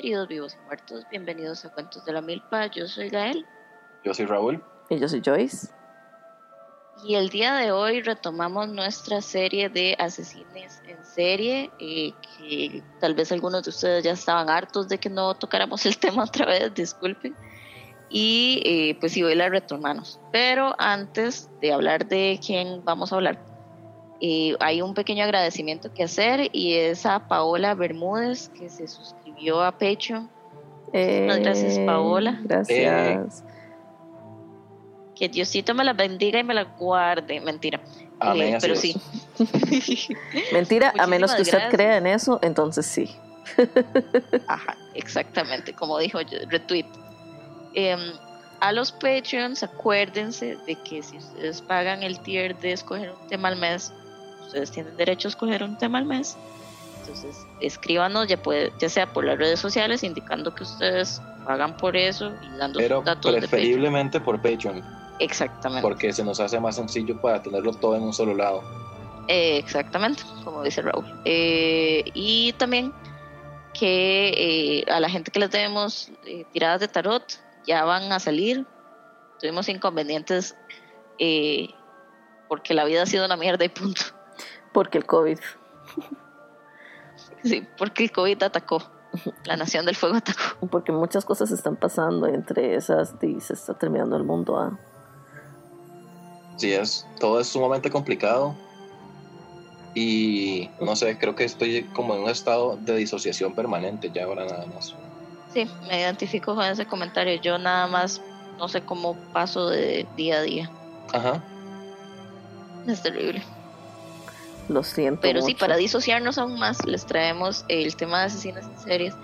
queridos vivos y muertos, bienvenidos a Cuentos de la Milpa. Yo soy Gael. Yo soy Raúl. Y yo soy Joyce. Y el día de hoy retomamos nuestra serie de asesines en serie, eh, que tal vez algunos de ustedes ya estaban hartos de que no tocáramos el tema otra vez, disculpen. Y eh, pues sí, hoy la retomamos. Pero antes de hablar de quién vamos a hablar, eh, hay un pequeño agradecimiento que hacer y es a Paola Bermúdez que se suscribió a Patreon. Muchas gracias, Paola. Gracias. Que Diosito me la bendiga y me la guarde. Mentira. Amén, Eh, pero sí. Mentira, a menos que usted crea en eso, entonces sí. Ajá, exactamente, como dijo yo, retweet. Em, a los Patreons, acuérdense de que si ustedes pagan el tier de escoger un tema al mes, ustedes tienen derecho a escoger un tema al mes. Entonces, escríbanos, ya, puede, ya sea por las redes sociales, indicando que ustedes pagan por eso y dando Pero sus datos de Patreon. preferiblemente por Patreon, Exactamente. porque se nos hace más sencillo para tenerlo todo en un solo lado. Eh, exactamente, como dice Raúl. Eh, y también que eh, a la gente que les debemos eh, tiradas de tarot ya van a salir. Tuvimos inconvenientes eh, porque la vida ha sido una mierda y punto. Porque el COVID. Sí, porque el COVID atacó. La Nación del Fuego atacó. Porque muchas cosas están pasando. Entre esas, y se está terminando el mundo. ah. Sí, es, todo es sumamente complicado. Y no sé, creo que estoy como en un estado de disociación permanente ya ahora nada más. Sí, me identifico con ese comentario. Yo nada más no sé cómo paso de día a día. Ajá. Es terrible. Lo siento. Pero sí, para disociarnos aún más, les traemos el tema de asesinas en series.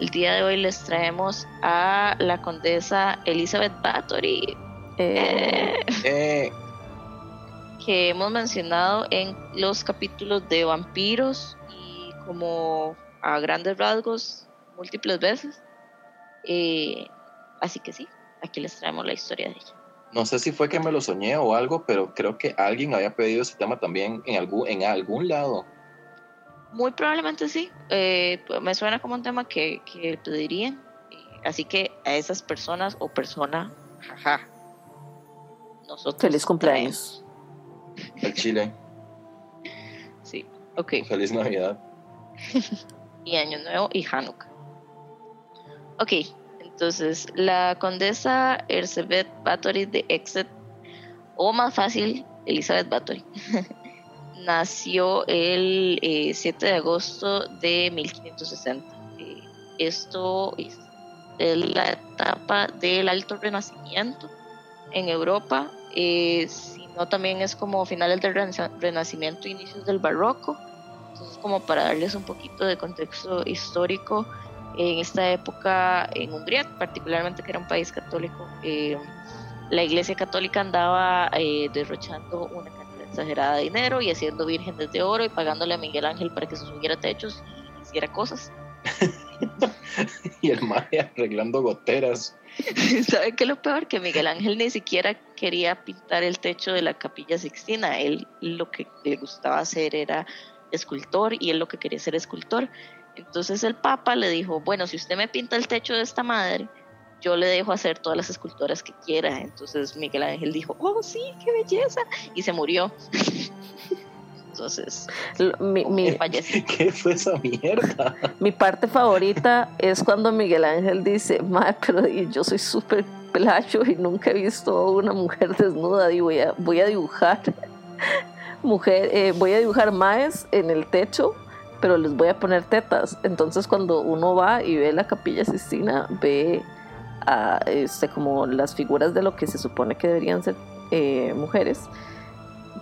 El día de hoy les traemos a la condesa Elizabeth Bathory, Eh, Eh, que hemos mencionado en los capítulos de vampiros y como a grandes rasgos múltiples veces. Eh, así que sí, aquí les traemos la historia de ella. No sé si fue que me lo soñé o algo, pero creo que alguien había pedido ese tema también en algún, en algún lado. Muy probablemente sí. Eh, me suena como un tema que, que pedirían. Así que a esas personas o persona, jaja. Nosotros Feliz cumpleaños. El Chile. Sí, ok. Feliz Navidad. Y Año Nuevo y Hanukkah. Ok, entonces la condesa Elizabeth Bathory de Exeter, o más fácil, Elizabeth Bathory, nació el eh, 7 de agosto de 1560. Eh, esto es, la etapa del Alto Renacimiento en Europa, eh, sino también es como finales del Rena- Renacimiento, inicios del Barroco. Entonces, como para darles un poquito de contexto histórico, en esta época en Hungría, particularmente que era un país católico, eh, la Iglesia Católica andaba eh, derrochando una cantidad exagerada de dinero y haciendo vírgenes de oro y pagándole a Miguel Ángel para que se subiera a techos y hiciera cosas. Y el Maya arreglando goteras. ¿Sabe qué es lo peor? Que Miguel Ángel ni siquiera quería pintar el techo de la capilla Sixtina. Él lo que le gustaba hacer era escultor y él lo que quería ser escultor. Entonces el Papa le dijo, bueno, si usted me pinta el techo de esta madre, yo le dejo hacer todas las esculturas que quiera. Entonces Miguel Ángel dijo, oh sí, qué belleza. Y se murió. Entonces, L- mi, mi. ¿Qué fue esa mierda? mi parte favorita es cuando Miguel Ángel dice, Mae, pero yo soy súper pelacho y nunca he visto una mujer desnuda y voy a, voy a dibujar mujer, eh, voy a dibujar maes en el techo, pero les voy a poner tetas. Entonces cuando uno va y ve la capilla Sistina, ve a, este, como las figuras de lo que se supone que deberían ser eh, mujeres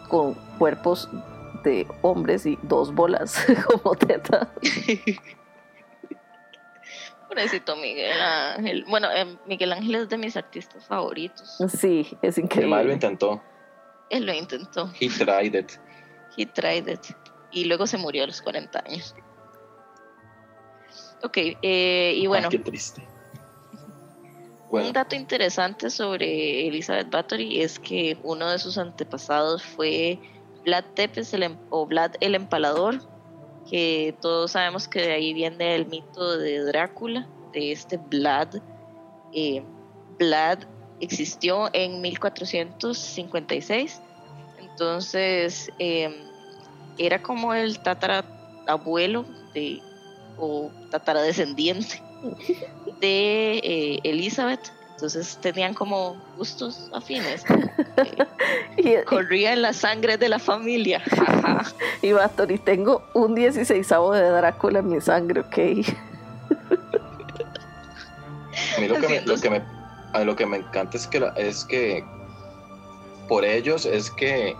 con cuerpos de hombres y dos bolas como tetas. Pobrecito Miguel Ángel. Bueno, eh, Miguel Ángel es de mis artistas favoritos. Sí, es El Maya lo increíble. intentó. Él lo intentó. He tried it. He tried it. Y luego se murió a los 40 años. Ok, eh, y bueno, Ah, qué triste. Bueno, un dato interesante sobre Elizabeth Bathory es que uno de sus antepasados fue Vlad Tepes el, em- o Vlad el Empalador, que todos sabemos que de ahí viene el mito de Drácula, de este Vlad. Eh, Vlad existió en 1456, entonces em, era como el tatarabuelo de, o tataradescendiente de eh, Elizabeth. Entonces tenían como gustos afines. Eh, corría en la sangre de la familia. y Batori, tengo un 16 de Drácula en mi sangre, ok. A mí lo que, me, lo que me, lo que me encanta es que, es que por ellos es que,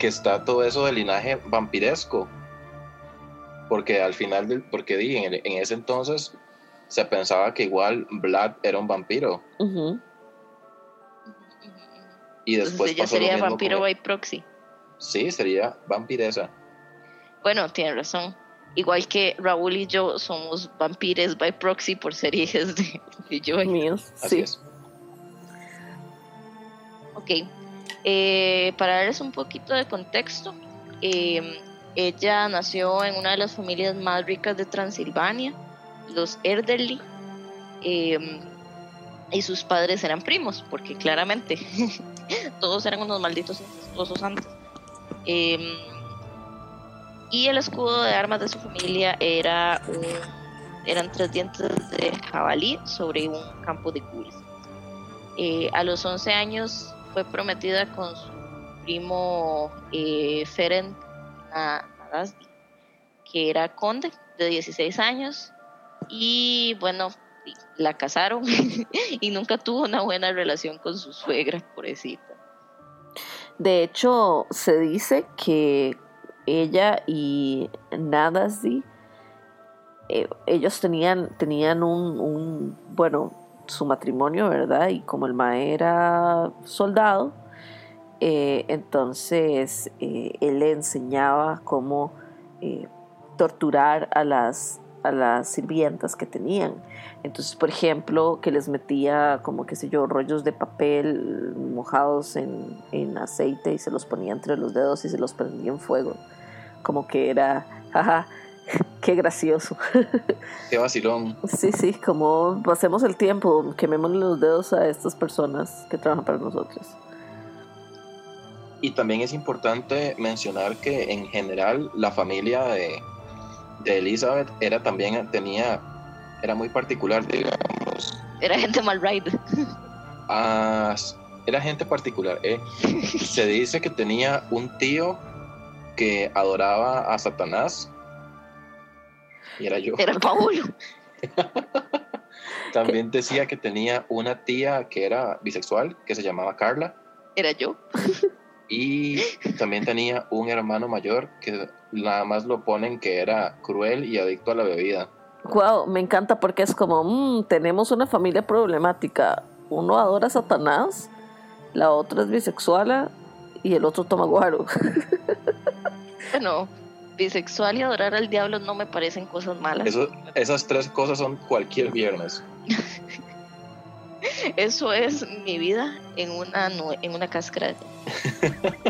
que está todo eso del linaje vampiresco. Porque al final, del, porque di, en, en ese entonces se pensaba que igual Vlad era un vampiro. Y después ella sería vampiro by proxy. Sí, sería vampiresa. Bueno, tiene razón. Igual que Raúl y yo somos vampires by proxy por ser hijas de, de Míos, sí. Ok. Eh, para darles un poquito de contexto, em, ella nació en una de las familias más ricas de Transilvania los Erderly, em, y sus padres eran primos, porque claramente todos eran unos malditos incestuosos antes. Em, y el escudo de armas de su familia era eran tres dientes de jabalí sobre un campo de gules. Eh, a los 11 años fue prometida con su primo eh, Feren Nadasdi, que era conde de 16 años y bueno, la casaron y nunca tuvo una buena relación con su suegra, pobrecita. De hecho, se dice que ella y Nadasdi, eh, ellos tenían, tenían un, bueno, su matrimonio, ¿verdad? Y como el mae era soldado, eh, entonces eh, él le enseñaba cómo torturar a las a las sirvientas que tenían. Entonces, por ejemplo, que les metía como, qué sé yo, rollos de papel mojados en, en aceite y se los ponía entre los dedos y se los prendía en fuego. Como que era, jaja, qué gracioso. Qué vacilón. Sí, sí, como pasemos el tiempo, quememos los dedos a estas personas que trabajan para nosotros. Y también es importante mencionar que en general la familia de, de Elizabeth era también, tenía, era muy particular, digamos. Era gente mal ride. Ah, era gente particular. ¿eh? Se dice que tenía un tío que adoraba a Satanás. Y era yo. Era Paulo. También decía que tenía una tía que era bisexual, que se llamaba Carla. Era yo. Y también tenía un hermano mayor que nada más lo ponen que era cruel y adicto a la bebida. Wow, me encanta porque es como, mmm, tenemos una familia problemática. Uno adora a Satanás, la otra es bisexual y el otro toma guaro. bueno, bisexual y adorar al diablo no me parecen cosas malas. esas tres cosas son cualquier viernes. Eso es mi vida en una, en una cáscara.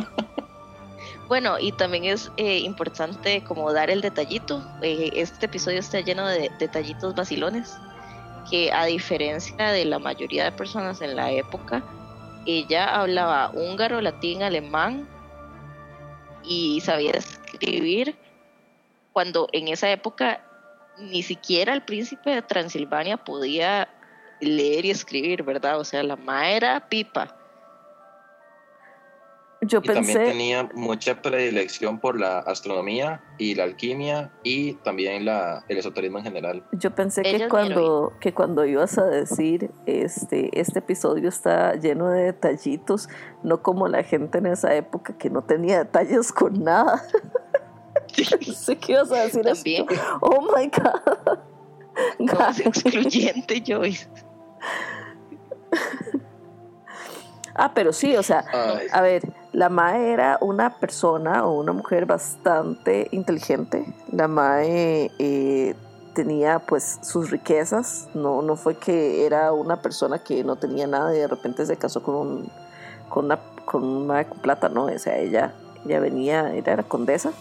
bueno, y también es eh, importante como dar el detallito. Eh, este episodio está lleno de detallitos vacilones, que a diferencia de la mayoría de personas en la época, ella hablaba húngaro, latín, alemán y sabía escribir cuando en esa época ni siquiera el príncipe de Transilvania podía leer y escribir, ¿verdad? O sea, la ma era pipa. Yo y pensé... también tenía mucha predilección por la astronomía y la alquimia y también la, el esoterismo en general. Yo pensé que cuando, que cuando ibas a decir este, este episodio está lleno de detallitos, no como la gente en esa época que no tenía detalles con nada. sé que ibas a decir También. Oh my God. No, es excluyente, Joyce. ah, pero sí, o sea, a ver, la Mae era una persona o una mujer bastante inteligente. La Mae eh, tenía pues sus riquezas, no, no fue que era una persona que no tenía nada y de repente se casó con un con una con una con plata, no, o sea, ella ella venía, ella era condesa.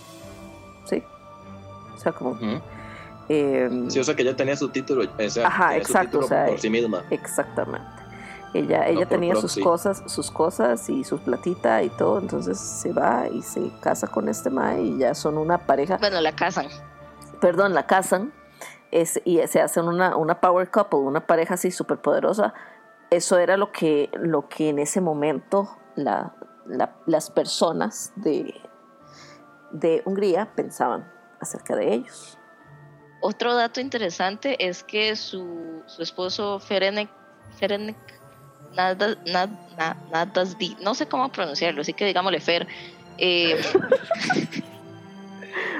O sea, como... Eh, Sí, o sea que ella tenía su título, o sea, Ajá, su exacto, título o sea, por sí misma. Exactamente. Ella, ella tenía sus cosas, sus cosas y su platita y todo, entonces se va y se casa con este mae y ya son una pareja, Bueno, la casan. perdón, la casan es, y se hacen una, una power couple, una pareja así súper poderosa. Eso era lo que, lo que en ese momento la, la- las personas de, de Hungría pensaban acerca de ellos. Otro dato interesante es que su, su esposo Ferenek, Ferenek Nada, no sé cómo pronunciarlo, así que digámosle Fer. eh,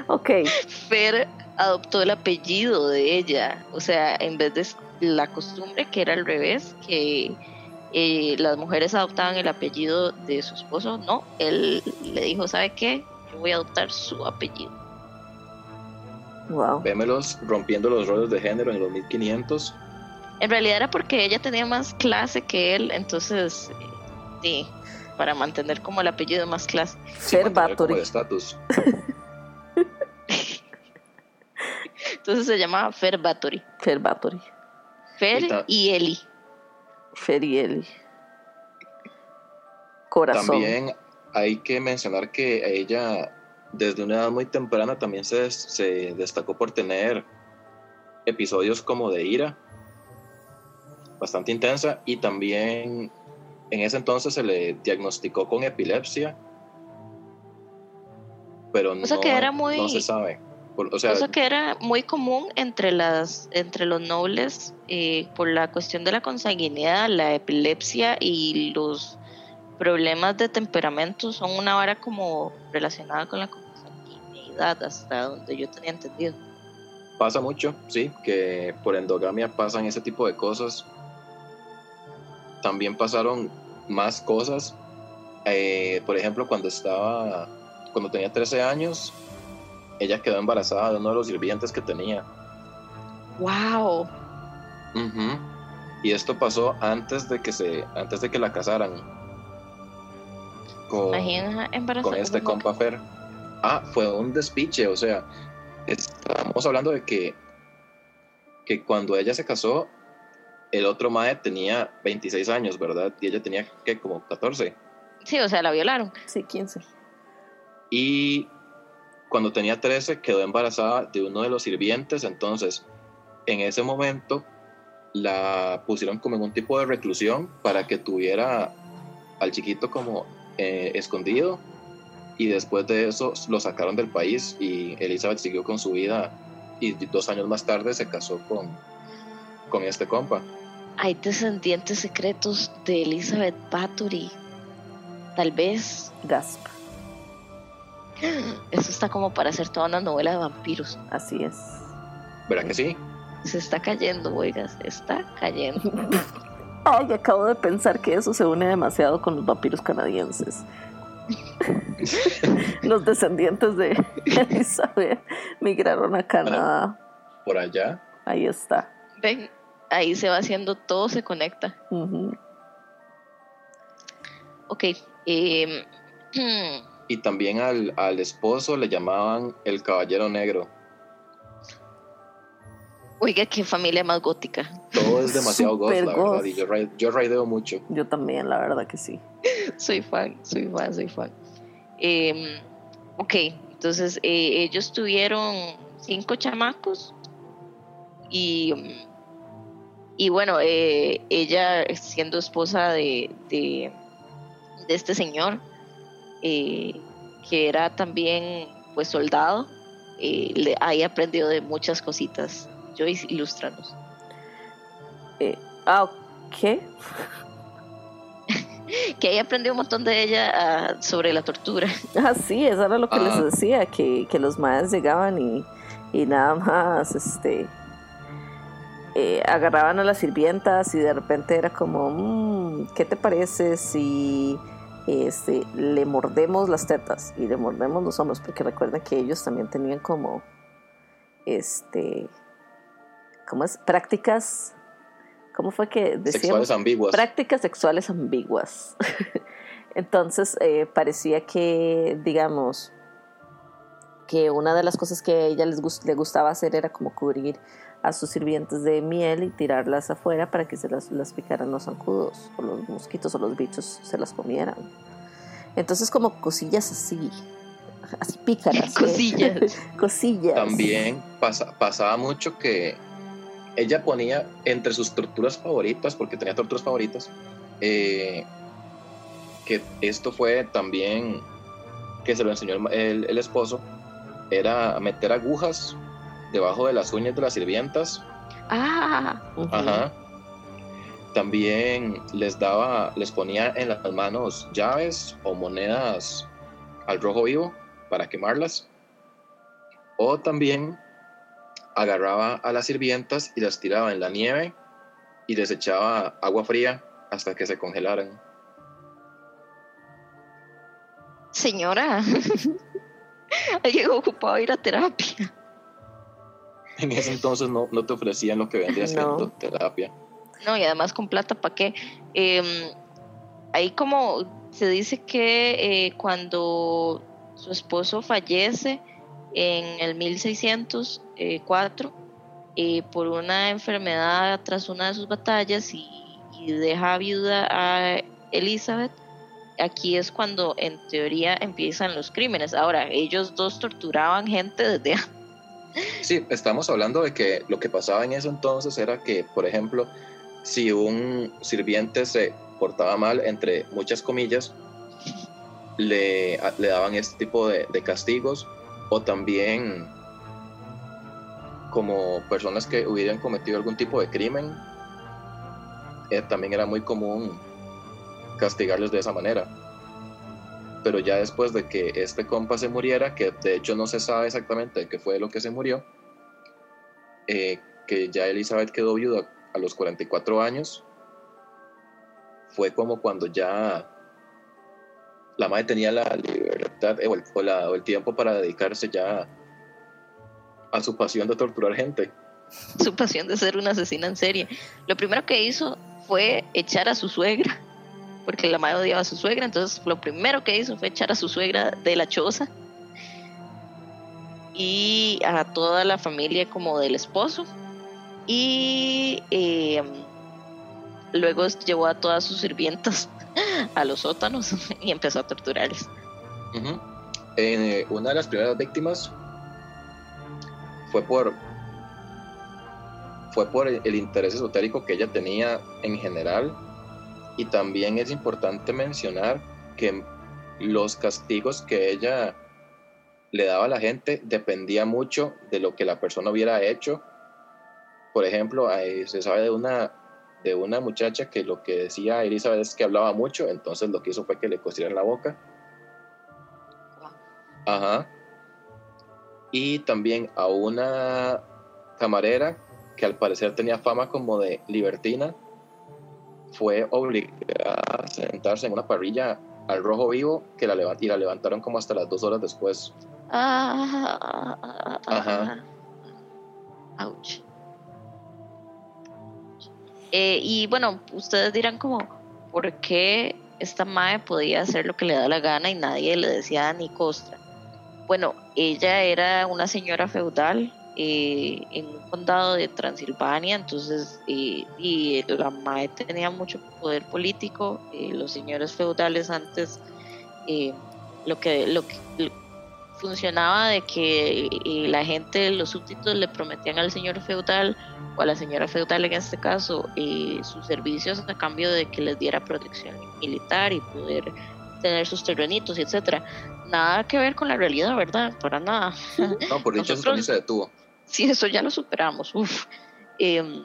Ok, Fer adoptó el apellido de ella, o sea, en vez de la costumbre que era al revés, que eh, las mujeres adoptaban el apellido de su esposo, no, él le dijo, ¿sabe qué? Yo voy a adoptar su apellido. Wow. Vémelos rompiendo los roles de género en los 1500. En realidad era porque ella tenía más clase que él, entonces, sí, para mantener como el apellido más clase. de estatus. Entonces se llamaba Fer Bathory. Fer Bathory. Fer Y y Eli. Fer y Eli. Corazón. También hay que mencionar que ella, desde una edad muy temprana, también se, se destacó por tener episodios como de ira, bastante intensa, y también en ese entonces se le diagnosticó con epilepsia, pero no, que era muy- no se sabe. Por- o sea, Cosa que era muy común entre las entre los nobles eh, por la cuestión de la consanguinidad, la epilepsia y los problemas de temperamento son una vara como relacionada con la consanguinidad hasta donde yo tenía entendido. pasa mucho, sí, que por endogamia pasan ese tipo de cosas. También pasaron más cosas. Eh, por ejemplo, cuando estaba, cuando tenía 13 años, ella quedó embarazada de uno de los sirvientes que tenía. Wow. Ujú. Y esto pasó antes de que se, antes de que la casaran. Con, con este compa Fer. Ah, fue un despiche, o sea, estamos hablando de que, que cuando ella se casó, el otro mae tenía 26 años, ¿verdad? Y ella tenía que como 14. Sí, o sea, la violaron. Sí, 15. Y cuando tenía 13 quedó embarazada de uno de los sirvientes, entonces en ese momento la pusieron como en un tipo de reclusión para que tuviera al chiquito como eh, escondido y después de eso lo sacaron del país y Elizabeth siguió con su vida y dos años más tarde se casó con, con este compa. Hay descendientes secretos de Elizabeth Bathory. Tal vez. Gasp. Eso está como para hacer toda una novela de vampiros. Así es. ¿Verdad que sí? Se está cayendo, oigas, se está cayendo. Ay, acabo de pensar que eso se une demasiado con los vampiros canadienses. los descendientes de Elizabeth migraron a Canadá. Por allá. Ahí está. Ven, ahí se va haciendo, todo se conecta. Ujú. Ok. em, Y también al, al esposo le llamaban el caballero negro. Oiga, qué familia más gótica. Todo es demasiado goth, la verdad. Y yo, ra- yo raideo mucho. Yo también, la verdad que sí. soy fan, soy fan, soy fan. Em, ok, entonces eh, ellos tuvieron cinco chamacos y, y bueno, eh, ella siendo esposa de, de, de este señor, eh, que era también pues soldado, eh, le, ahí aprendió de muchas cositas. Joyce, ilústranos. Ah, ¿qué? Que ahí aprendió un montón de ella ah, sobre la tortura. Ah, sí, eso era lo que Ah. les decía, que, que los maes llegaban y, y nada más, este, eh, agarraban a las sirvientas y de repente era como, "Mm, ¿qué te parece si este, le mordemos las tetas y le mordemos los hombros? Porque recuerden que ellos también tenían como, este, ¿cómo es? Prácticas, ¿cómo fue que decíamos? Sexuales ambiguas. prácticas sexuales ambiguas. Entonces eh, parecía que, digamos, que una de las cosas que a ella les le gustaba hacer era como cubrir a sus sirvientes de miel y tirarlas afuera para que se las, las picaran los zancudos o los mosquitos o los bichos se las comieran. Entonces como cosillas así, así pícaras. cosillas. cosillas. También pasaba mucho que ella ponía entre sus torturas favoritas, porque tenía torturas favoritas, eh, que esto fue también que se lo enseñó el, el, esposo, era meter agujas debajo de las uñas de las sirvientas. Ah. Ajá. También les daba, les ponía en las manos llaves o monedas al rojo vivo para quemarlas. O también agarraba a las sirvientas y las tiraba en la nieve y les echaba agua fría hasta que se congelaran. Señora, llegó ocupado a ir a terapia. En ese entonces no, no te ofrecían lo que vendría siendo terapia. No, y además con plata, ¿para qué? Em, ahí como se dice que eh, cuando su esposo fallece en el 1604 eh, por una enfermedad tras una de sus batallas y, deja viuda a Elizabeth, aquí es cuando en teoría empiezan los crímenes. Ahora, ellos dos torturaban gente desde Sí, estamos hablando de que lo que pasaba en ese entonces era que, por ejemplo, si un sirviente se portaba mal, entre muchas comillas, le, le daban este tipo de, castigos o también como personas que hubieran cometido algún tipo de crimen, eh, también era muy común castigarles de esa manera. Pero ya después de que este compa se muriera, que de hecho no se sabe exactamente de qué fue lo que se murió, eh, que ya Elizabeth quedó viuda a los 44 años, fue como cuando ya la madre tenía la libertad eh, o, el, tiempo para dedicarse ya a su pasión de torturar gente. Su pasión de ser una asesina en serie. Lo primero que hizo fue echar a su suegra, porque la madre odiaba a su suegra, entonces lo primero que hizo fue echar a su suegra de la choza y a toda la familia como del esposo y em, luego llevó a todas sus sirvientas a los sótanos y empezó a torturarles. Eh, una de las primeras víctimas fue por fue por el, interés esotérico que ella tenía en general. Y también es importante mencionar que los castigos que ella le daba a la gente dependía mucho de lo que la persona hubiera hecho. Por ejemplo, se sabe de una, de una muchacha que lo que decía Elizabeth es que hablaba mucho, entonces lo que hizo fue que le cosieran la boca. Ajá. Y también a una camarera que al parecer tenía fama como de libertina, fue obligada a sentarse en una parrilla al rojo vivo que la y la levantaron como hasta las dos horas después. Ah, Ajá. Ouch. Eh, y bueno, ustedes dirán como, ¿por qué esta madre podía hacer lo que le da la gana y nadie le decía ni costra? Bueno, ella era una señora feudal eh, en un condado de Transilvania, entonces, eh, y la madre tenía mucho poder político, los señores feudales antes, lo que, lo que funcionaba de que la gente, los súbditos le prometían al señor feudal o a la señora feudal en este caso eh, sus servicios a cambio de que les diera protección militar y poder tener sus terrenitos y etcétera. Nada que ver con la realidad, ¿verdad? Para nada. No, por dicho eso se detuvo. Sí, eso ya lo superamos. Uf. Em,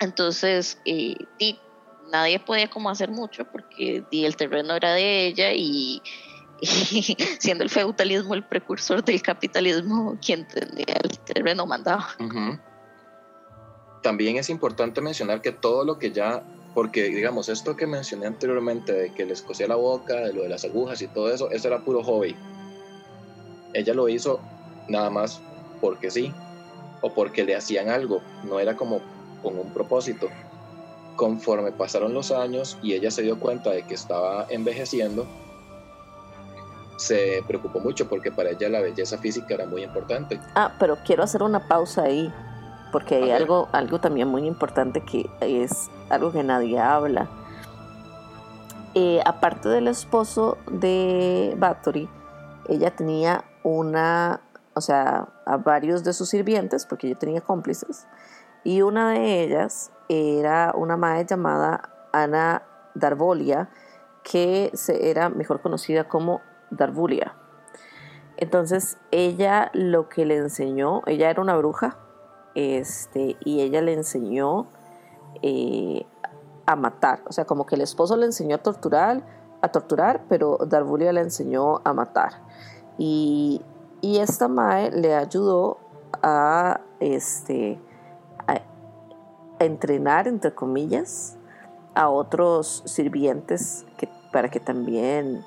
entonces, eh, nadie podía como hacer mucho porque el terreno era de ella y y siendo el feudalismo el precursor del capitalismo, quien tenía el terreno mandaba. También es importante mencionar que todo lo que ya, porque digamos, esto que mencioné anteriormente, de que les cosía la boca, de lo de las agujas y todo eso, eso era puro hobby. Ella lo hizo nada más porque sí, o porque le hacían algo, no era como con un propósito. Conforme pasaron los años y ella se dio cuenta de que estaba envejeciendo, se preocupó mucho porque para ella la belleza física era muy importante. Ah, pero quiero hacer una pausa ahí, porque hay algo, algo también muy importante que es algo que nadie habla. Eh, aparte del esposo de Bathory, ella tenía una, o sea, a varios de sus sirvientes, porque ella tenía cómplices, y una de ellas era una madre llamada Ana Darvolia, que se, era mejor conocida como Darvulia. Entonces ella lo que le enseñó, ella era una bruja, este, y ella le enseñó eh, a matar, o sea, como que el esposo le enseñó a torturar, a torturar, pero Darvulia le enseñó a matar. Y, esta mae le ayudó a, este, a entrenar, entre comillas, a otros sirvientes para que también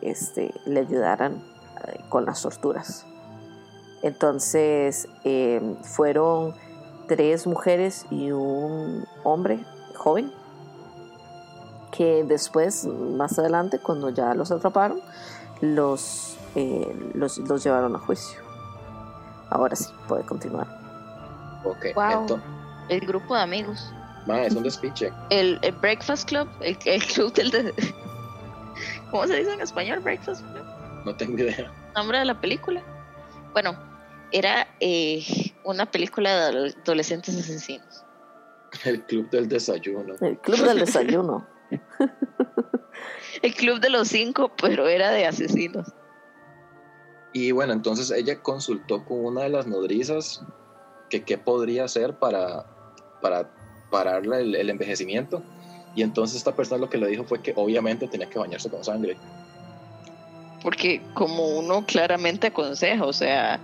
este, le ayudaran eh, con las torturas. Entonces em, fueron tres mujeres y un hombre joven que después, más adelante, cuando ya los atraparon, los, eh, los, llevaron a juicio. Ahora sí, puede continuar. Ok, el grupo de amigos. es un despiche. El, Breakfast Club, el, el club del, ¿Cómo se dice en español Breakfast No tengo idea. Nombre de la película. Bueno, era eh, una película de adolescentes asesinos. El club del desayuno. El club del desayuno. El club de los cinco, pero era de asesinos. Y bueno, entonces ella consultó con una de las nodrizas que qué podría hacer para, para pararle el envejecimiento. Y entonces esta persona lo que le dijo fue que obviamente tenía que bañarse con sangre. Porque como uno claramente aconseja, o sea,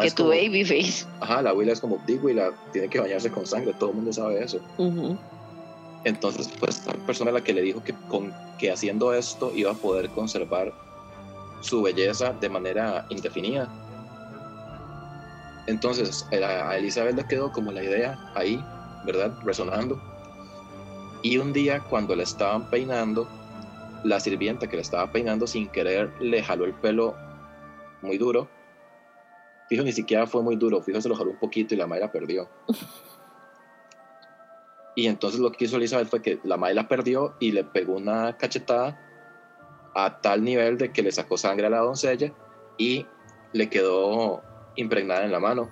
que tu baby face. Ajá, la abuela es como, digo, y la tiene que bañarse con sangre, todo el mundo sabe eso. Entonces, pues esta persona la que le dijo que, con, que haciendo esto iba a poder conservar su belleza de manera indefinida. Entonces, a Elizabeth le quedó como la idea ahí, ¿verdad? Resonando y un día cuando le estaban peinando, la sirvienta que le estaba peinando sin querer le jaló el pelo muy duro. Fijo, ni siquiera fue muy duro, fijo, se lo jaló un poquito y la madre la perdió. y entonces lo que hizo Elizabeth fue que la madre la perdió y le pegó una cachetada a tal nivel de que le sacó sangre a la doncella y le quedó impregnada en la mano.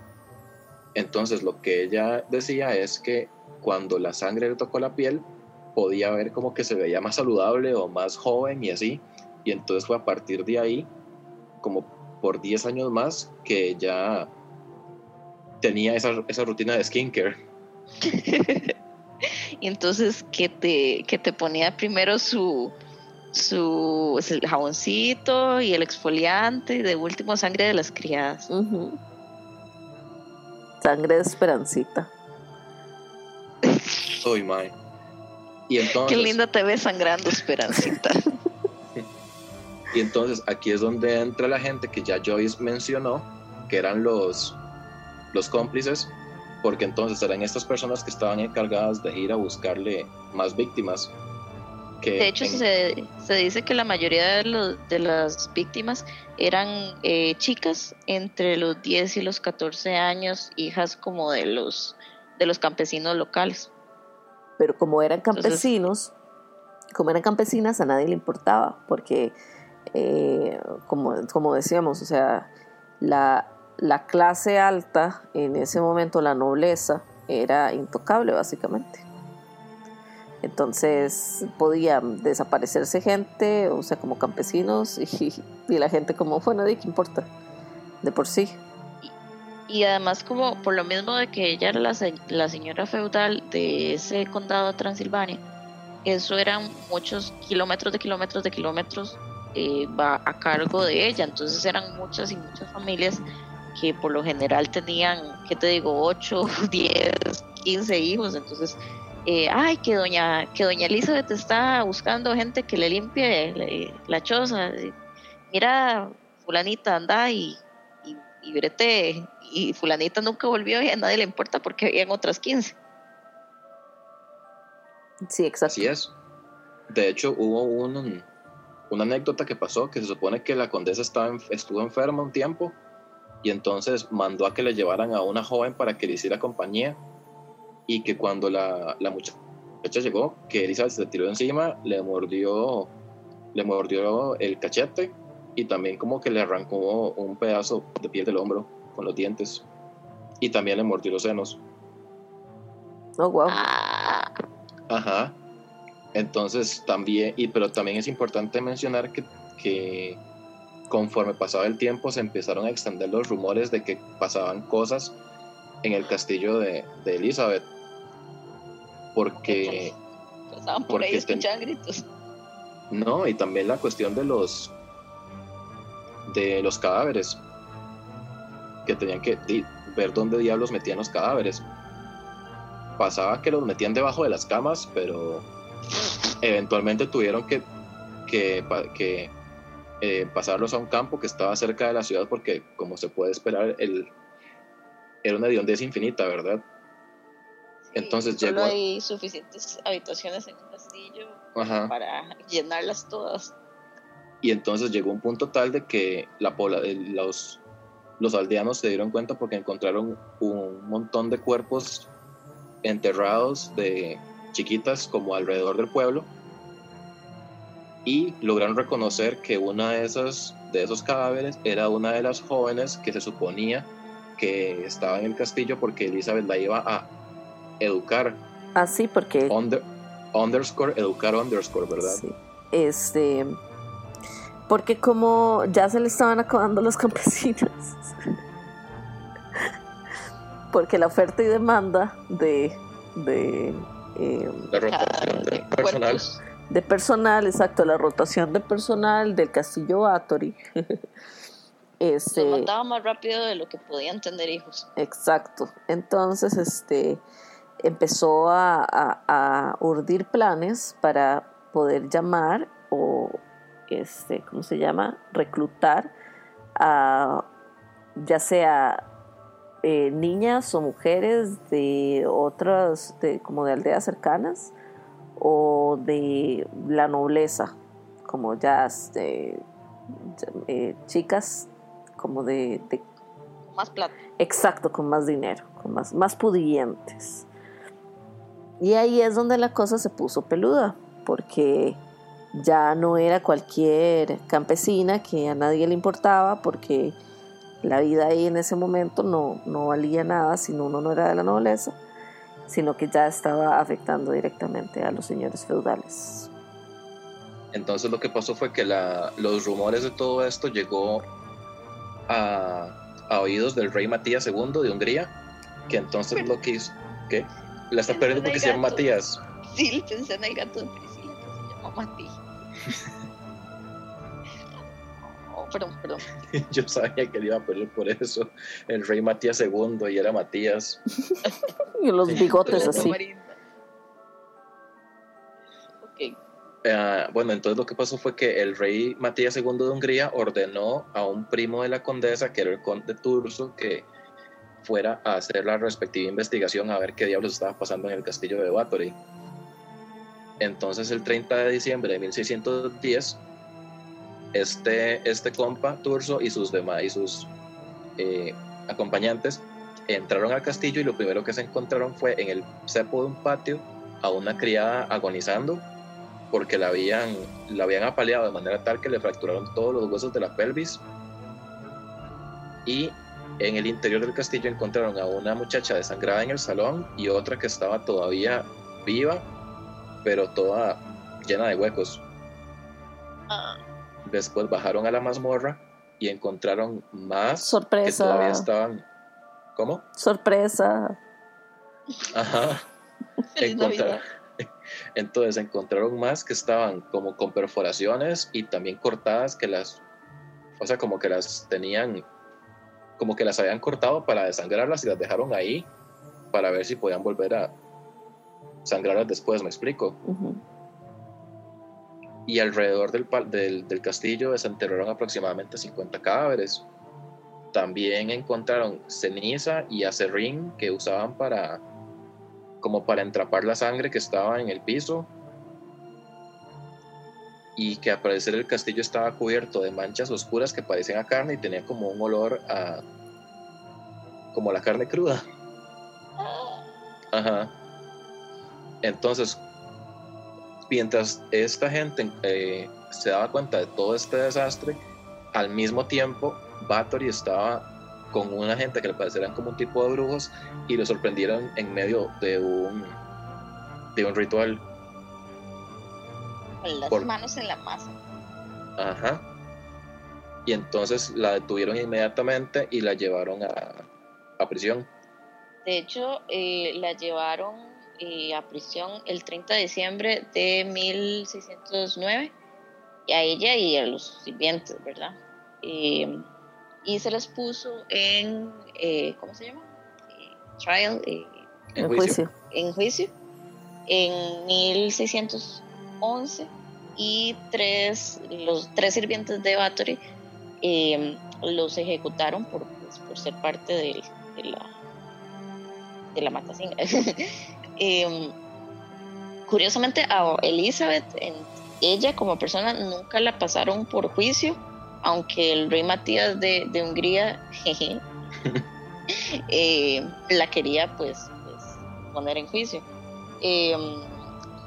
Entonces lo que ella decía es que cuando la sangre le tocó la piel, podía ver como que se veía más saludable o más joven y así. Y entonces fue a partir de ahí, como por 10 años más, que ya tenía esa, esa rutina de skincare. y entonces que te, que te ponía primero su, su jaboncito y el exfoliante y de último sangre de las criadas. Sangre de esperancita. Soy Mae. Y Qué linda te ves sangrando, Esperancita. y entonces aquí es donde entra la gente que ya Joyce mencionó, que eran los, los cómplices, porque entonces eran estas personas que estaban encargadas de ir a buscarle más víctimas. Que de hecho, se, se, dice que la mayoría de, los, de las víctimas eran eh, chicas entre los 10 y los 14 años, hijas como de los, de los campesinos locales pero como eran campesinos, como eran campesinas, a nadie le importaba, porque, eh, como, como decíamos, o sea, la, la clase alta, en ese momento la nobleza, era intocable básicamente. Entonces podía desaparecerse gente, o sea, como campesinos, y, y la gente como, bueno, ¿de qué importa? De por sí y además como por lo mismo de que ella era la, la señora feudal de ese condado de Transilvania, eso eran muchos kilómetros de kilómetros de kilómetros eh, va a cargo de ella, entonces eran muchas y muchas familias que por lo general tenían, ¿qué te digo?, 8, 10, 15 hijos, entonces, eh, ay, que doña, que doña Elizabeth está buscando gente que le limpie la choza, mira, fulanita, anda y y brete y fulanita nunca volvió y a nadie le importa porque habían otras 15. Sí, exacto. Así es. De hecho, hubo un, una anécdota que pasó, que se supone que la condesa estaba estuvo enferma un tiempo y entonces mandó a que le llevaran a una joven para que le hiciera compañía y que cuando la, la muchacha llegó, que Elizabeth se tiró encima, le mordió, le mordió el cachete y también como que le arrancó un pedazo de piel del hombro con los dientes y también le mordió los senos. Oh, wow. Ajá. Entonces también, y pero también es importante mencionar que, que conforme pasaba el tiempo se empezaron a extender los rumores de que pasaban cosas en el castillo de, de Elizabeth. Porque, pasaban por ahí, Porque ten- escuchaban gritos. no, y también la cuestión de los de los cadáveres. Que tenían que ver dónde diablos metían los cadáveres. Pasaba que los metían debajo de las camas, pero eventualmente tuvieron que, que, eh, pasarlos a un campo que estaba cerca de la ciudad porque, como se puede esperar, el, era una hediondez infinita, ¿verdad? Entonces solo llegó hay suficientes habitaciones en un castillo Ajá. para llenarlas todas. Y entonces llegó un punto tal de que la eh, los, los aldeanos se dieron cuenta porque encontraron un montón de cuerpos enterrados de chiquitas como alrededor del pueblo y lograron reconocer que una de esas de esos cadáveres era una de las jóvenes que se suponía que estaba en el castillo porque Elizabeth la iba a educar Así porque under, underscore educar underscore verdad Sí. Este. Porque como ya se le estaban acabando los campesinos. porque la oferta y demanda de. de. eh, la rotación del personal Cuerpos. de personal, exacto, la rotación de personal del castillo Bathory. Este, mataban más rápido de lo que podían tener hijos. Exacto. Entonces, este empezó a, a- a urdir planes para poder llamar o este, ¿cómo se llama? reclutar a ya sea eh, niñas o mujeres de otras, de, como de aldeas cercanas, o de la nobleza, como ya este, eh, chicas como de, de Más plata. Exacto, con más dinero, con más, más pudientes. Y ahí es donde la cosa se puso peluda, porque ya no era cualquier campesina que a nadie le importaba, porque la vida ahí en ese momento no, no valía nada si uno no era de la nobleza, sino que ya estaba afectando directamente a los señores feudales. Entonces lo que pasó fue que la- los rumores de todo esto llegó a, a oídos del rey Matías II de Hungría, que entonces lo que hizo... ¿Qué? La está perdiendo porque se llama. Matías. Sí, pensé en el gato Mati. Oh, perdón, perdón. Yo sabía que le iba a perder por eso. El rey Matías II y era Matías. Y los bigotes así. tamarindo. Ok. Ah, bueno, entonces lo que pasó fue que el rey Matías II de Hungría ordenó a un primo de la condesa, que era el conde Turso, que fuera a hacer la respectiva investigación a ver qué diablos estaba pasando en el castillo de Bathory. Entonces el 30 de diciembre de 1610, este, este compa Turso y sus demás y sus eh, acompañantes entraron al castillo y lo primero que se encontraron fue en el cepo de un patio a una criada agonizando porque la habían, la habían apaleado de manera tal que le fracturaron todos los huesos de la pelvis. Y en el interior del castillo encontraron a una muchacha desangrada en el salón y otra que estaba todavía viva, pero toda llena de huecos. Ah, Después bajaron a la mazmorra y encontraron más que Sorpresa. todavía estaban. ¿Cómo? Sorpresa. Ajá. feliz Encontrar- Navidad. Entonces encontraron más que estaban como con perforaciones y también cortadas que las, o sea, como que las tenían, como que las habían cortado para desangrarlas y las dejaron ahí para ver si podían volver a sangrarlas después, me explico. Y alrededor del, del, del castillo desenterraron aproximadamente 50 cadáveres. También encontraron ceniza y acerrín que usaban para como para entrapar la sangre que estaba en el piso. y que al parecer el castillo estaba cubierto de manchas oscuras que parecían a carne y tenía como un olor a como la carne cruda. Ajá. Entonces, mientras esta gente eh, se daba cuenta de todo este desastre, al mismo tiempo Bathory estaba con una gente que le parecieran como un tipo de brujos y lo sorprendieron en medio de un de un ritual con las manos en la masa. Ajá. Y entonces la detuvieron inmediatamente y la llevaron a, a prisión. De hecho, eh, la llevaron eh, a prisión el 30 de diciembre de 1609, y a ella y a los sirvientes, ¿verdad? Eh, y se las puso en, ¿cómo se llama? trial. en juicio. En juicio. En 1600 11 y tres, los tres sirvientes de Bathory em, los ejecutaron por, pues, por ser parte de, la de la matacina. Em, curiosamente a Elizabeth, ella como persona nunca la pasaron por juicio, aunque el rey Matías de, Hungría eh, la quería pues, pues, poner en juicio.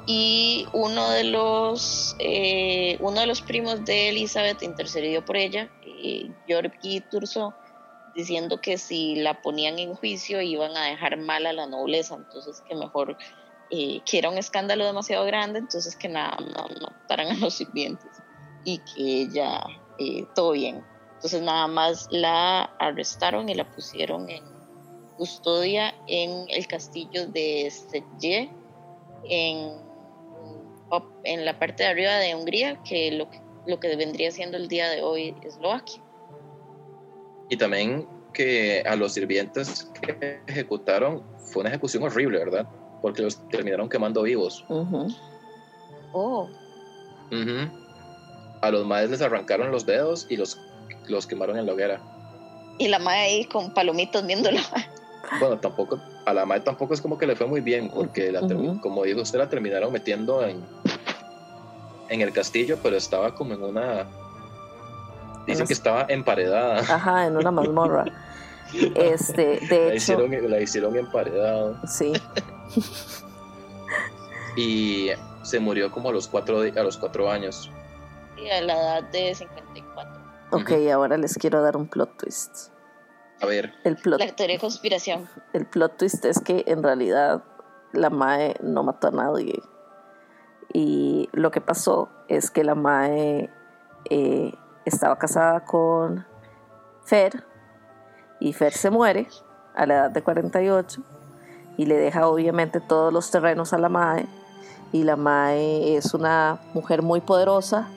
Y uno de los eh, uno de los primos de Elizabeth intercedió por ella, eh, Georgi Turso, diciendo que si la ponían en juicio iban a dejar mal a la nobleza, entonces que mejor eh, que era un escándalo demasiado grande, entonces que nada, no, mataran a los sirvientes y que ella eh, todo bien. Entonces nada más la arrestaron y la pusieron en custodia en el castillo de Sedje en en la parte de arriba de Hungría, que lo, lo que vendría siendo el día de hoy Eslovaquia. Y también que a los sirvientes que ejecutaron fue una ejecución horrible, ¿verdad? Porque los terminaron quemando vivos. Oh. A los madres les arrancaron los dedos y los, los quemaron en la hoguera. Y la madre ahí con palomitos viéndola. Bueno, tampoco, a la madre tampoco es como que le fue muy bien, porque la, como dijo usted, la terminaron metiendo en, en el castillo, pero estaba como en una. Dicen que estaba emparedada. Ajá, en una mazmorra. este, de la Hicieron, la hicieron emparedada. Sí. y se murió como a los cuatro, a los cuatro años. Y a la edad de 54. Ok, ahora les quiero dar un plot twist. A ver. El plot, la teoría de conspiración. El plot twist es que en realidad la Mae no mató a nadie. Y lo que pasó es que la Mae eh, estaba casada con Fer y Fer se muere a la edad de 48 y le deja obviamente todos los terrenos a la Mae. Y la Mae es una mujer muy poderosa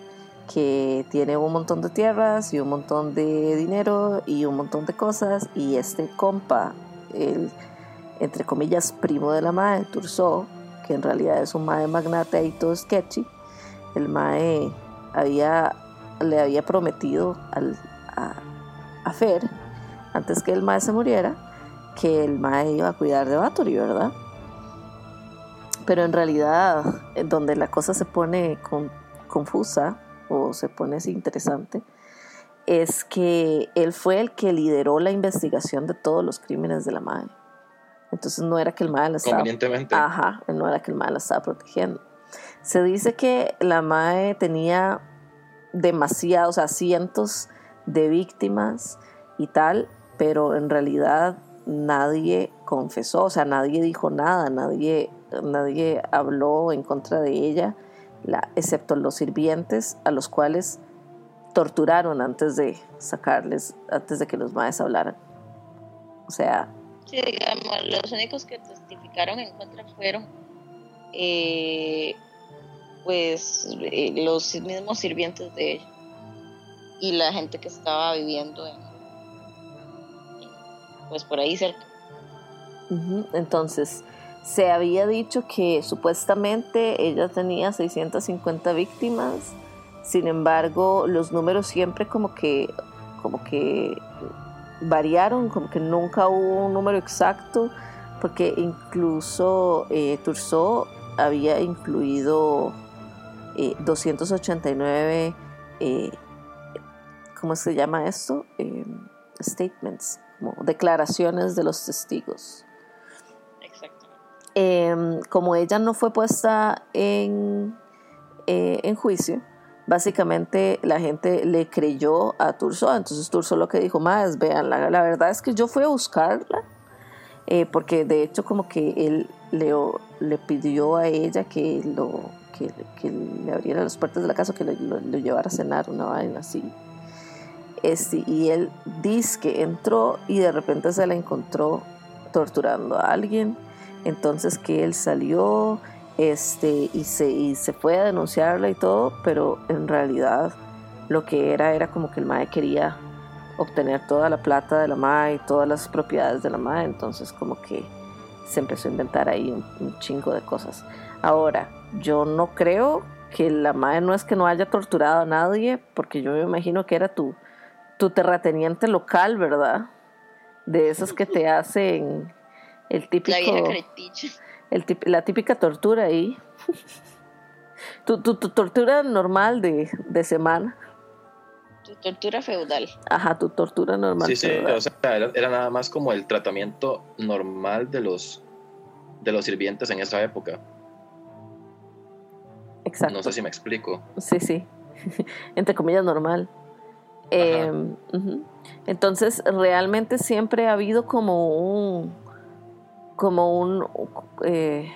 que tiene un montón de tierras y un montón de dinero y un montón de cosas y este compa, el entre comillas primo de la mae, Turso, que en realidad es un mae magnate y todo sketchy, el mae había, le había prometido al, a, a, Fer, antes que el mae se muriera, que el mae iba a cuidar de Bathory, ¿verdad? Pero en realidad, donde la cosa se pone confusa, o se pone así interesante, es que él fue el que lideró la investigación de todos los crímenes de la madre. Entonces no era que el madre la estaba... Ajá, no era que el madre la estaba protegiendo. Se dice que la madre tenía demasiados, o sea, cientos de víctimas y tal, pero en realidad nadie confesó, o sea, nadie dijo nada, nadie, nadie habló en contra de ella excepto los sirvientes a los cuales torturaron antes de sacarles, antes de que los maes hablaran. O sea... Sí, digamos, los únicos que testificaron en contra fueron eh, pues eh, los mismos sirvientes de ella y la gente que estaba viviendo en, pues por ahí cerca. Entonces, se había dicho que supuestamente ella tenía 650 víctimas, sin embargo los números siempre como que, como que variaron, como que nunca hubo un número exacto, porque incluso eh, había incluido eh, 289, eh, ¿cómo se llama esto? Eh, statements, como declaraciones de los testigos. Exacto. Em, como ella no fue puesta en, eh, en juicio, básicamente la gente le creyó a Turso. Entonces Turso lo que dijo más, vean, la, la verdad es que yo fui a buscarla, eh, porque de hecho como que él le, le pidió a ella que, lo, que, le abriera las puertas de la casa, que lo, lo- lo llevara a cenar, una vaina así. Este, y él dice que entró y de repente se la encontró torturando a alguien. Entonces que él salió este, y, se, y se fue a denunciarla y todo, pero en realidad lo que era era como que el MAE quería obtener toda la plata de la MAE y todas las propiedades de la MAE, entonces como que se empezó a inventar ahí un chingo de cosas. Ahora, yo no creo que la MAE no es que no haya torturado a nadie, porque yo me imagino que era tu, tu terrateniente local, ¿verdad? De esos que te hacen el típico La vieja caretilla. el tip- la típica tortura ahí. tu, tu, tu tortura normal de, de semana. Tu tortura feudal. Ajá, tu tortura normal. Sí, sí, o sea, era, era nada más como el tratamiento normal de los, de los sirvientes en esa época. Exacto. No sé si me explico. Sí, sí. Entre comillas, normal. Eh, ujú. Entonces, realmente siempre ha habido como un. como un. eh,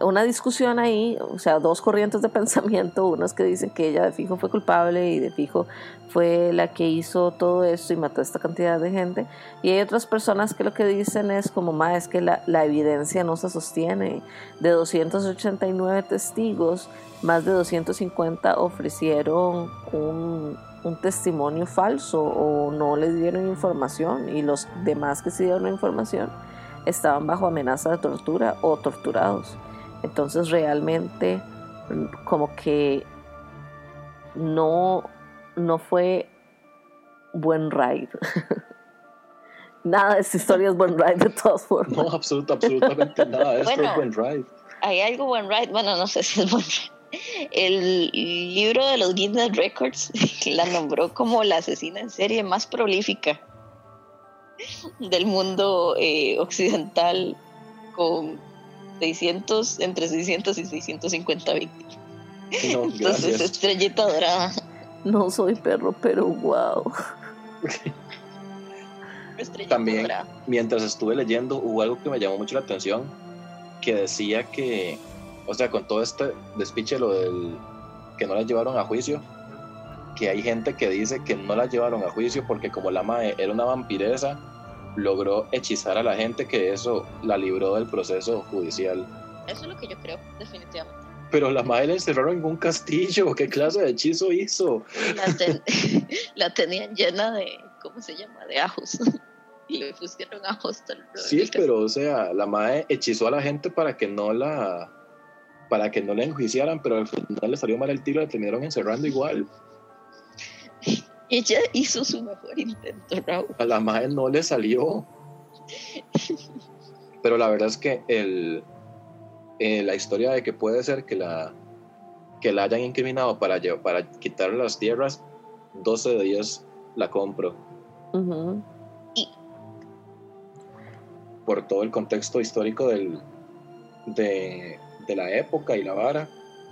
una discusión ahí, o sea, dos corrientes de pensamiento, unos que dicen que ella de fijo fue culpable y de fijo fue la que hizo todo esto y mató a esta cantidad de gente, y hay otras personas que lo que dicen es como, más es que la, la evidencia no se sostiene, de 289 testigos, más de 250 ofrecieron un, un testimonio falso o no les dieron información y los demás que sí dieron información estaban bajo amenaza de tortura o torturados. Entonces realmente como que no, no fue buen ride. Nada de esta historia es buen ride de todas formas. No, absoluta, absolutamente nada. Esto Bueno. es buen ride. Hay algo buen ride, bueno, no sé si es buen ride. El libro de los Guinness Records la nombró como la asesina en serie más prolífica del mundo eh, occidental con 600, entre 600 y 650 víctimas. No, Entonces, gracias. estrellita dorada. No soy perro, pero wow. Estrellita También, dorada. mientras estuve leyendo, hubo algo que me llamó mucho la atención, que decía que, o sea, con todo este despiche, lo del que no la llevaron a juicio, que hay gente que dice que no la llevaron a juicio porque como la mae era una vampiresa, logró hechizar a la gente que eso la libró del proceso judicial. Eso es lo que yo creo, definitivamente. Pero la mae la encerraron en un castillo, ¿qué clase de hechizo hizo? La, ten- la tenían llena de, ¿cómo se llama? De ajos. Y le pusieron ajos Sí, pero o sea, la mae hechizó a la gente para que no la para que no la enjuiciaran, pero al final le salió mal el tiro y la terminaron encerrando igual. Ella hizo su mejor intento, Raúl. A la mae no le salió. Pero la verdad es que el, eh, la historia de que puede ser que la que la hayan incriminado para, para quitarle las tierras, 12 de 10 la compro. Ujú. por todo el contexto histórico del, de, de la época y la vara,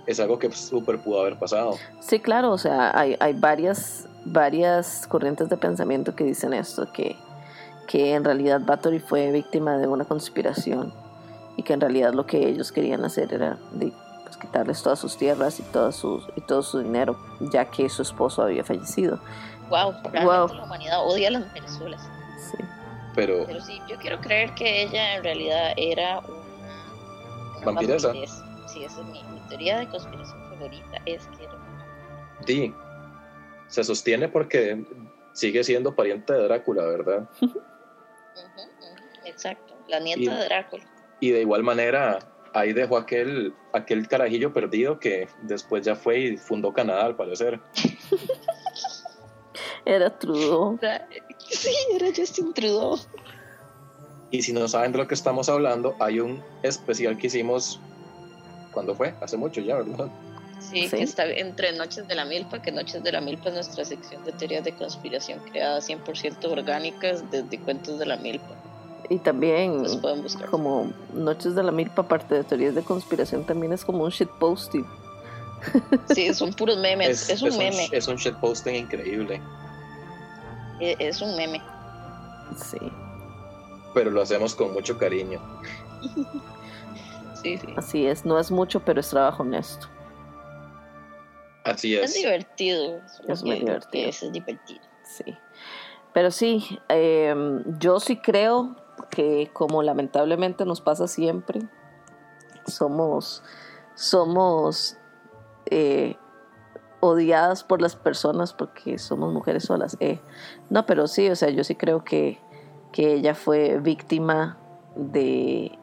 es algo que súper pudo haber pasado. Sí, claro, o sea, hay, hay varias, varias corrientes de pensamiento que dicen esto, que, que en realidad Bathory fue víctima de una conspiración y que en realidad lo que ellos querían hacer era de, pues, quitarles todas sus tierras y, todas sus, y todo su dinero, ya que su esposo había fallecido. Wow, realmente Wow. la humanidad odia a las mujeres solas. Sí. Pero Pero sí, yo quiero creer que ella en realidad era una, una Vampiresa. vampirez. Sí, esa es mi, mi teoría de conspiración favorita, es que era una Di se sostiene porque sigue siendo pariente de Drácula, ¿verdad? Exacto, la nieta Y- de Drácula. Y de igual manera, ahí dejó aquel, aquel carajillo perdido que después ya fue y fundó Canadá, al parecer. Era Trudeau. Sí, era Justin Trudeau. Y si no saben de lo que estamos hablando, hay un especial que hicimos, ¿cuándo fue? Hace mucho ya, ¿verdad? Sí, Sí. que está entre Noches de la Milpa, que Noches de la Milpa es nuestra sección de teorías de conspiración creada 100% orgánicas desde Cuentos de la Milpa. Y también, pueden buscar. como Noches de la Milpa, aparte de teorías de conspiración, también es como un shitposting. Sí, son puros memes. Es, un meme. es un shitposting increíble, e- Es un meme. Sí, pero lo hacemos con mucho cariño. Sí, sí. así es. No es mucho, pero es trabajo honesto. Así Es es. divertido. Es muy divertido. Es, es divertido. Sí. Pero sí, eh, yo sí creo que como lamentablemente nos pasa siempre, somos, somos eh, odiadas por las personas porque somos mujeres solas. Eh, no, pero sí, o sea, yo sí creo que, que ella fue víctima de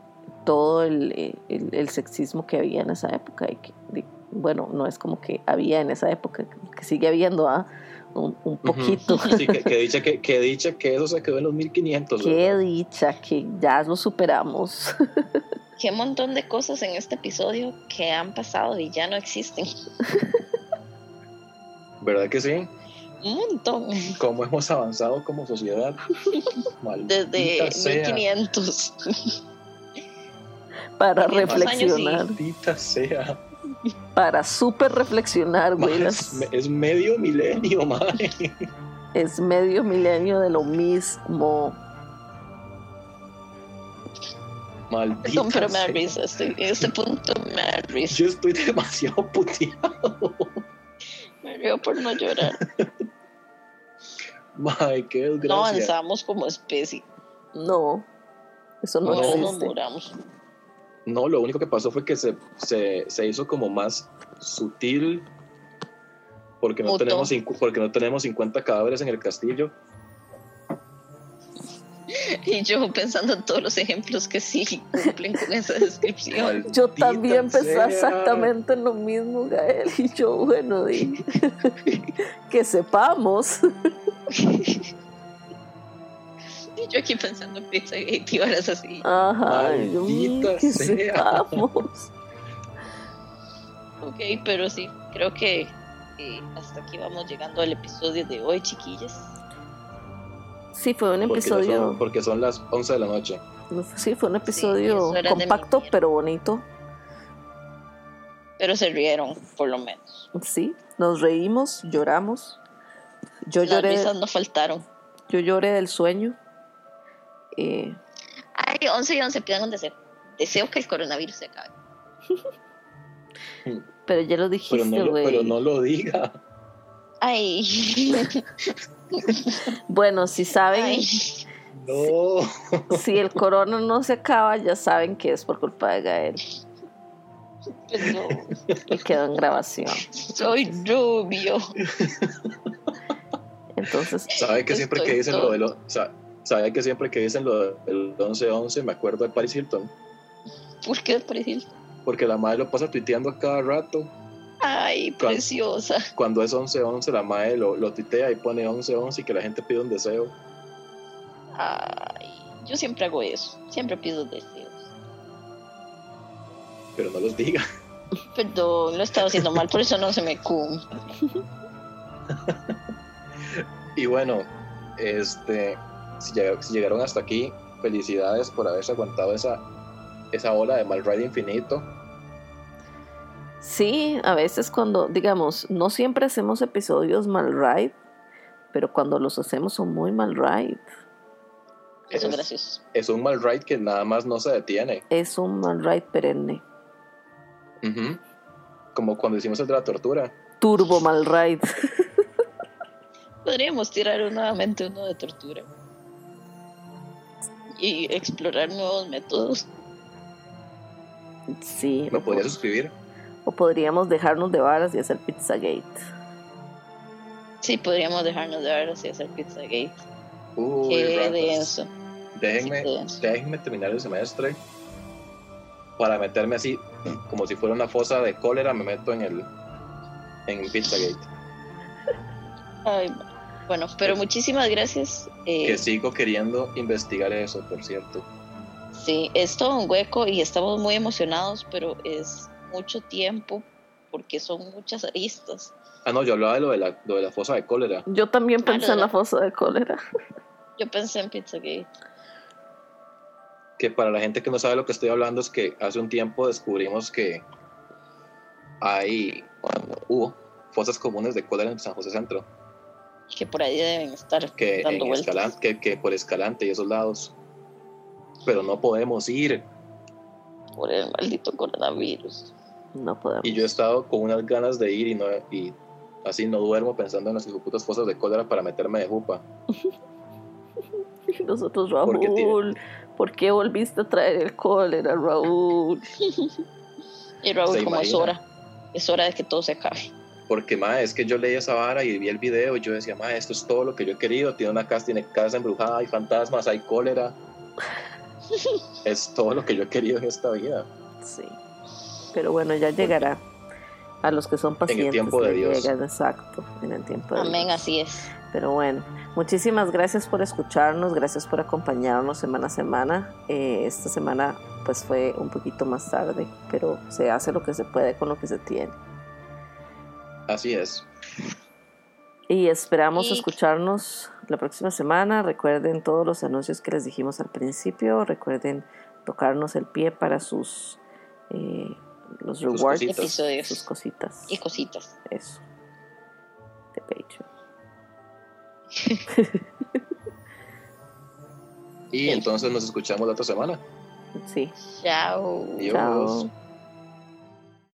todo el, el- el sexismo que había en esa época. Y que, bueno, no es como que había en esa época, que sigue habiendo ¿ah? un, un poquito. Sí, que, que dicha que, que dicha que eso se quedó en los 1500. Qué ¿verdad? dicha que ya lo superamos. Qué montón de cosas en este episodio que han pasado y ya no existen. ¿Verdad que sí? Un montón. Cómo hemos avanzado como sociedad. Desde sea. 1500. Para reflexionar. Maldita sea. Para super reflexionar, güey. Es, es medio milenio, madre. Es medio milenio de lo mismo. Maldita pero me da risa. Estoy, en este punto me da risa. Yo estoy demasiado puteado. Me río por no llorar. Madre, qué No avanzamos como especie. No, eso no, No, no nos existe. muramos. No, lo único que pasó fue que se, se, se hizo como más sutil porque no, tenemos, porque no tenemos 50 cadáveres en el castillo. Y yo pensando en todos los ejemplos que sí cumplen con esa descripción. Yo también pensaba sea. exactamente en lo mismo, Gael. Y yo, bueno, di, que sepamos. Y yo aquí pensando en pizza y horas así. Ajá, Maldita que sea. sepamos. Ok, pero sí, creo que eh, hasta aquí vamos llegando al episodio de hoy, chiquillas. Sí, fue un Porque, episodio. son, porque son las 11 de la noche. Sí, fue un episodio compacto, pero bonito. Pero se rieron, por lo menos. Sí, nos reímos, lloramos. Yo Las lloré, risas no faltaron. yo lloré del sueño. Eh, Ay, 11 y 11, pidan un deseo. Deseo que el coronavirus se acabe. pero ya lo Pero dijiste, no, lo, güey. pero no lo diga. Ay, Bueno, si saben, ay. No. si el corona no se acaba, ya saben que es por culpa de Gael. Perdón, Y quedó en grabación. soy rubio. Entonces, ¿Sabe que siempre que dicen lo del... o- sa- ¿Sabe que siempre que dicen lo del 11-11 me acuerdo de Paris Hilton? ¿Por qué pareció? Porque la madre lo pasa tuiteando a cada rato. Ay, preciosa. Cuando es 11-11 la madre lo, lo tuitea y pone 11-11 y que la gente pide un deseo. Ay, yo siempre hago eso. Siempre pido deseos. Pero no los diga. Perdón, lo he estado haciendo mal, por eso no se me cumple. Y bueno, este, si, lleg- si llegaron hasta aquí, felicidades por haberse aguantado esa, esa ola de mal ride infinito. sí, a veces cuando, digamos, no siempre hacemos episodios mal ride, pero cuando los hacemos son muy mal ride. Eso Es- es gracioso. Es un mal ride que nada más no se detiene. Es un mal ride perenne. Como cuando hicimos el de la tortura. Turbo mal ride. Podríamos tirar nuevamente uno de tortura. Y explorar nuevos métodos. Sí. ¿Me o, podría po- suscribir? o podríamos dejarnos de varas y hacer Pizzagate. Sí, podríamos dejarnos de ver así hacer Pizzagate. Uy, Qué denso. Déjenme, Sí, qué denso. déjenme terminar el semestre para meterme así, como si fuera una fosa de cólera, me meto en el en Pizzagate. Ay, bueno, pero muchísimas gracias. eh, Que sigo queriendo investigar eso, por cierto. Sí, es todo un hueco y estamos muy emocionados, pero es mucho tiempo porque son muchas aristas. Ah, no, yo hablaba de lo de la, lo de la fosa de cólera. Yo también Ah, pensé en la- fosa de cólera. Yo pensé en Pizzagate. Que para la gente que no sabe lo que estoy hablando es que hace un tiempo descubrimos que hay, bueno, hubo fosas comunes de cólera en San José Centro, Que por ahí deben estar que, dando vueltas. Escalante, que, que por Escalante y esos lados. Pero no podemos ir. Por el maldito coronavirus. No podemos. Y yo he estado con unas ganas de ir y, no, y así no duermo pensando en las putas fosas de cólera para meterme de jupa. Y nosotros, Raúl, ¿por qué volviste a traer el cólera, Raúl? Y Raúl, como es hora. Es hora de que todo se acabe. Porque, ma, es que yo leí esa vara y vi el video y yo decía, ma, esto es todo lo que yo he querido. Tiene una casa, tiene casa embrujada, hay fantasmas, hay cólera. es todo lo que yo he querido en esta vida. Sí. Pero bueno, ya llegará. A los que son pacientes. tiempo de Dios. llega, exacto, en el tiempo de Amén, Dios. así es. Pero bueno, muchísimas gracias por escucharnos, gracias por acompañarnos semana a semana. Eh, esta semana pues fue un poquito más tarde, pero se hace lo que se puede con lo que se tiene. Así es. Y esperamos Y- escucharnos la próxima semana. Recuerden todos los anuncios que les dijimos al principio. Recuerden tocarnos el pie para sus eh, los Sus rewards, cositas. Episodios. sus cositas. Y cositas. Eso. De Patreon. Y entonces nos escuchamos la otra semana. Sí. Chao. Adiós. Chao.